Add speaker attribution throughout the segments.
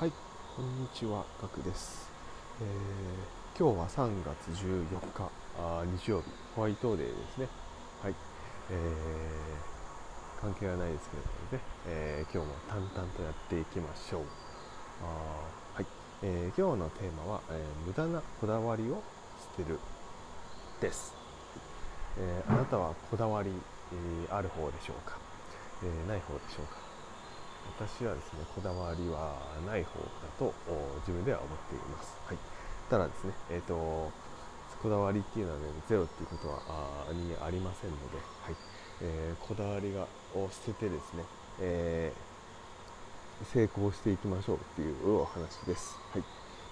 Speaker 1: はい、こんにちは、ガクです、えー今日は3月14日あ日曜日、ホワイトデーですね。はい、えー関係はないですけれどもね、えー今日も淡々とやっていきましょう。あはい、えー今日のテーマは、えー無駄なこだわりを捨てるです。えーあなたはこだわり、えーある方でしょうか、えーない方でしょうか？私はですねこだわりはない方だとお自分では思っています、はい、ただですねえっ、とこだわりっていうのはねゼロっていうことはあーにありませんので、はい。えーこだわりがを捨ててですね、えー成功していきましょうっていうお話です、はい。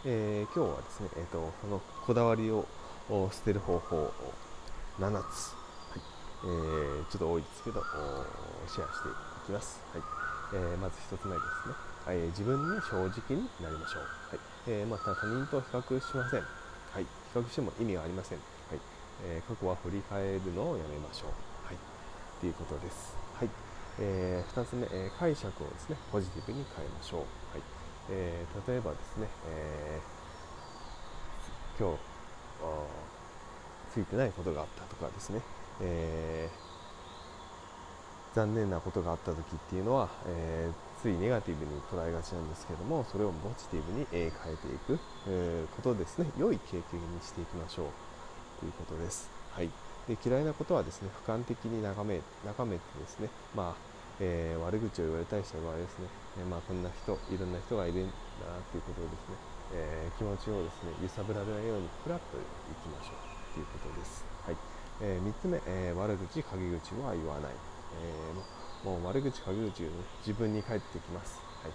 Speaker 1: えー今日はですね、えー、とそのこだわりをお捨てる方法を7つ、はい。えーちょっと多いですけどおシェアしていきます、はいえまず1つ目ですね、はい自分に正直になりましょう、はいえまた他人と比較しません、はい、比較しても意味がありません、はいえ過去は振り返るのをやめましょう、はい、ということです、はいえ2つ目、え解釈をですねポジティブに変えましょう、はいえー例えばですね、え今日ついてないことがあったとかですね、えー残念なことがあった時っていうのは、えーついネガティブに捉えがちなんですけどもそれをポジティブに、変えていく、えーことですね。良い経験にしていきましょう。ということです、はい、で嫌いなことはですね俯瞰的に眺め眺めてですね、まあえー悪口を言われたりした場合ですね、えーまあ、こんな人いろんな人がいるんだなということをですね、えー気持ちをですね揺さぶられないようにフラッといきましょう。ということです、はい。え3つ目、え悪口陰口は言わない、えーもう悪口陰口を、ね、自分に返ってきます、はい。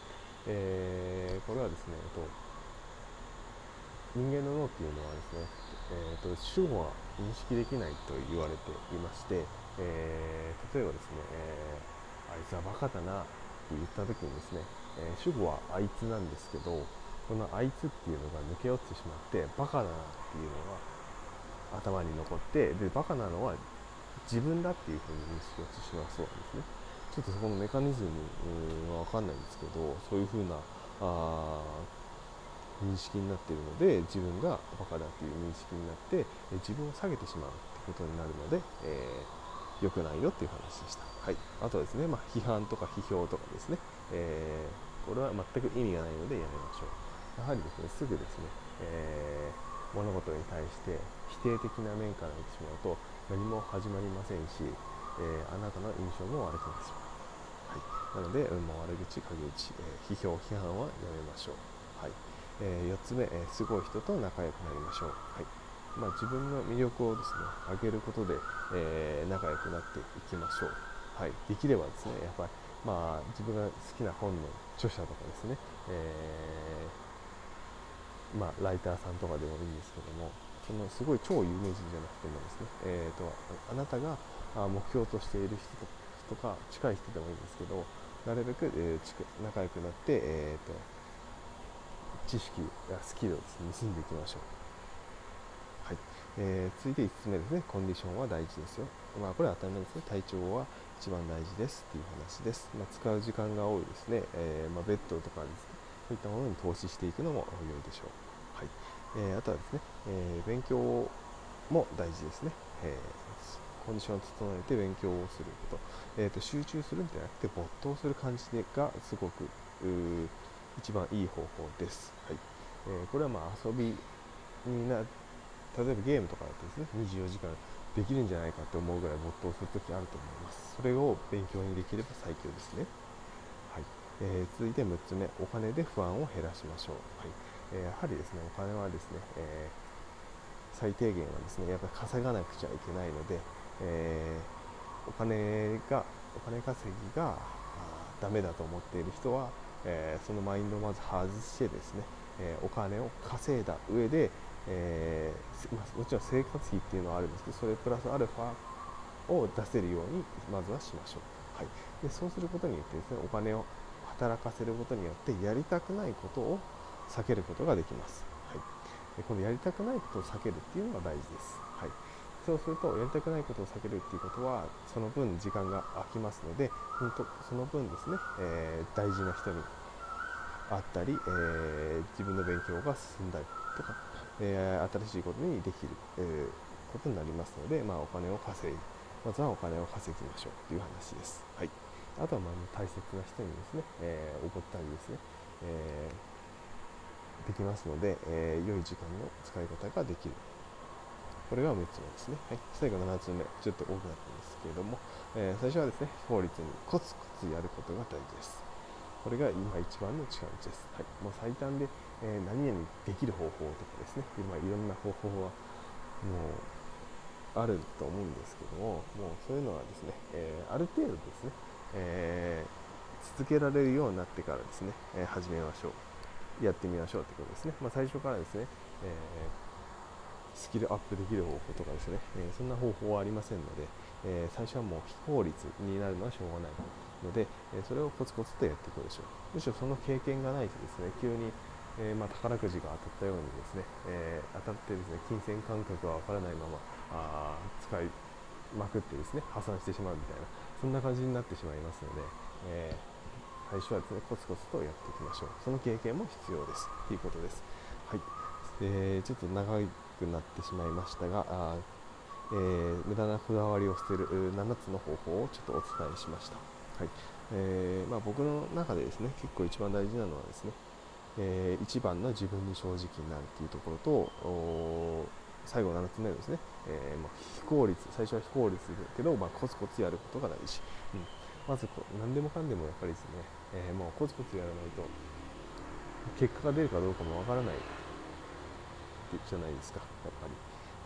Speaker 1: えーこれはですね、えっと、人間の脳っていうのはですね、えー、と主語は認識できないと言われていまして、えー例えばですね、えーあいつはバカだなって言った時にですね、えー主語はあいつなんですけどこのあいつっていうのが抜け落ちてしまってバカだなっていうのが頭に残ってでバカなのは自分だっていうふうに認識をしてしまうそうなんですね。ちょっとそこのメカニズムは分かんないんですけどそういうふうなあ認識になっているので自分がバカだっていう認識になって自分を下げてしまうってことになるので、えー、良くないよっていう話でした、はい、あとはですね、まあ、批判とか批評とかですね、えーこれは全く意味がないのでやめましょう。やはりですねすぐですね、えー物事に対して否定的な面から見てしまうと何も始まりませんし、えーあなたの印象も悪くなってしまう、はい、なので、もう悪口、陰口、えー批評、批判はやめましょう、はい。え4つ目、えすごい人と仲良くなりましょう、はい。まあ、自分の魅力をですね上げることで、え仲良くなっていきましょう、はい、できればですねやっぱり、まあ、自分が好きな本の著者とかですね、えーまあ、ライターさんとかでもいいんですけどもそのすごい超有名人じゃなくてもですね、えー、とあなたが目標としている人とか近い人でもいいんですけどなるべく、えー仲良くなって、えー、と知識やスキルをですね盗んでいきましょう、はい。えー続いて5つ目ですね。コンディションは大事ですよ、まあ、これは当たり前ですね。体調は一番大事ですっていう話です、まあ、使う時間が多いですね、えーまあ、ベッドとかですね。そういったものに投資していくのも良いでしょう。えーあとはですね、えー勉強も大事ですね、えーコンディションを整えて勉強をすること、えーと集中するんじゃなくて没頭する感じがすごく一番いい方法です。はいえーこれはまあ遊びにな例えばゲームとかだとですね24時間できるんじゃないかって思うぐらい没頭するときあると思います。それを勉強にできれば最強ですね。はいえー続いて6つ目、お金で不安を減らしましょう。はいえーやはりですね、お金はですね、えー最低限はですね、やっぱり稼がなくちゃいけないので、えーお金が、お金稼ぎがダメだと思っている人は、えーそのマインドをまず外してですね、えーお金を稼いだ上で、えーまあもちろん生活費っていうのはあるんですけど、それプラスアルファを出せるようにまずはしましょう。はい、でそうすることによってですねお金を働かせることによってやりたくないことを避けることができます。はい、でこのやりたくないことを避けるっていうのが大事です。はい、そうするとやりたくないことを避けるっていうことはその分時間が空きますので本当その分ですね、えー大事な人にあったり、えー、自分の勉強が進んだりとか、えー、新しいことにできる、えー、ことになりますので、まあ、お金を稼いまずはお金を稼ぎましょうという話です。はい、あとはまあ大切な人にですね、えー、怒ったりですね、えー、できますので、えー、良い時間の使い方ができる。これが6つ目ですね。はい、最後7つ目、ちょっと多くなったんですけれども、え最初はですね、非効率にコツコツやることが大事です。これが今一番の近道です。はい、もう最短で、え何々できる方法とかですね、今いろんな方法はもうあると思うんですけどももうそういうのはですね、えー、ある程度ですね、えー、続けられるようになってからですね、えー、始めましょうやってみましょうということですね、まあ、最初からですね、えスキルアップできる方法とかですね、えそんな方法はありませんので、え最初はもう非効率になるのはしょうがないので、えそれをコツコツとやっていくでしょう。むしろその経験がないとですね急にえー、まあ、宝くじが当たったようにですね、えー、当たってですね金銭感覚がわからないままあ使いまくってですね破産してしまうみたいなそんな感じになってしまいますので、えー、最初はですねコツコツとやっていきましょう。その経験も必要です。ということです。はい、えー、ちょっと長くなってしまいましたがあ、えー、無駄なこだわりを捨てる7つの方法をちょっとお伝えしました。はい。えーまあ、僕の中でですね結構一番大事なのはですねえー、一番の自分に正直になるというところと最後7つ目ですね、えー、まあ、非効率最初は非効率だけど、まあ、コツコツやることが大事、うん、まずこ何でもかんでもやっぱりですね、えー、もうコツコツやらないと結果が出るかどうかもわからないじゃないですかやっぱり、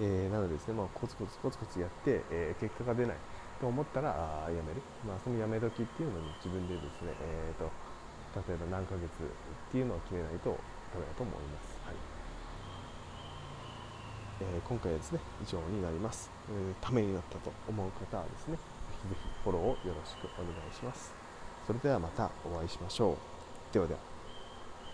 Speaker 1: えー、なのでですね、まあ、コツコツコツコツやって、え結果が出ないと思ったらあやめる、まあ、そのやめ時っていうのに自分でですね、えーと例えば何ヶ月っていうのを決めないとダメだと思います。はい。えー、今回はですね以上になります、えー、ためになったと思う方はですねぜひフォローをよろしくお願いします。それではまたお会いしましょう。ではでは。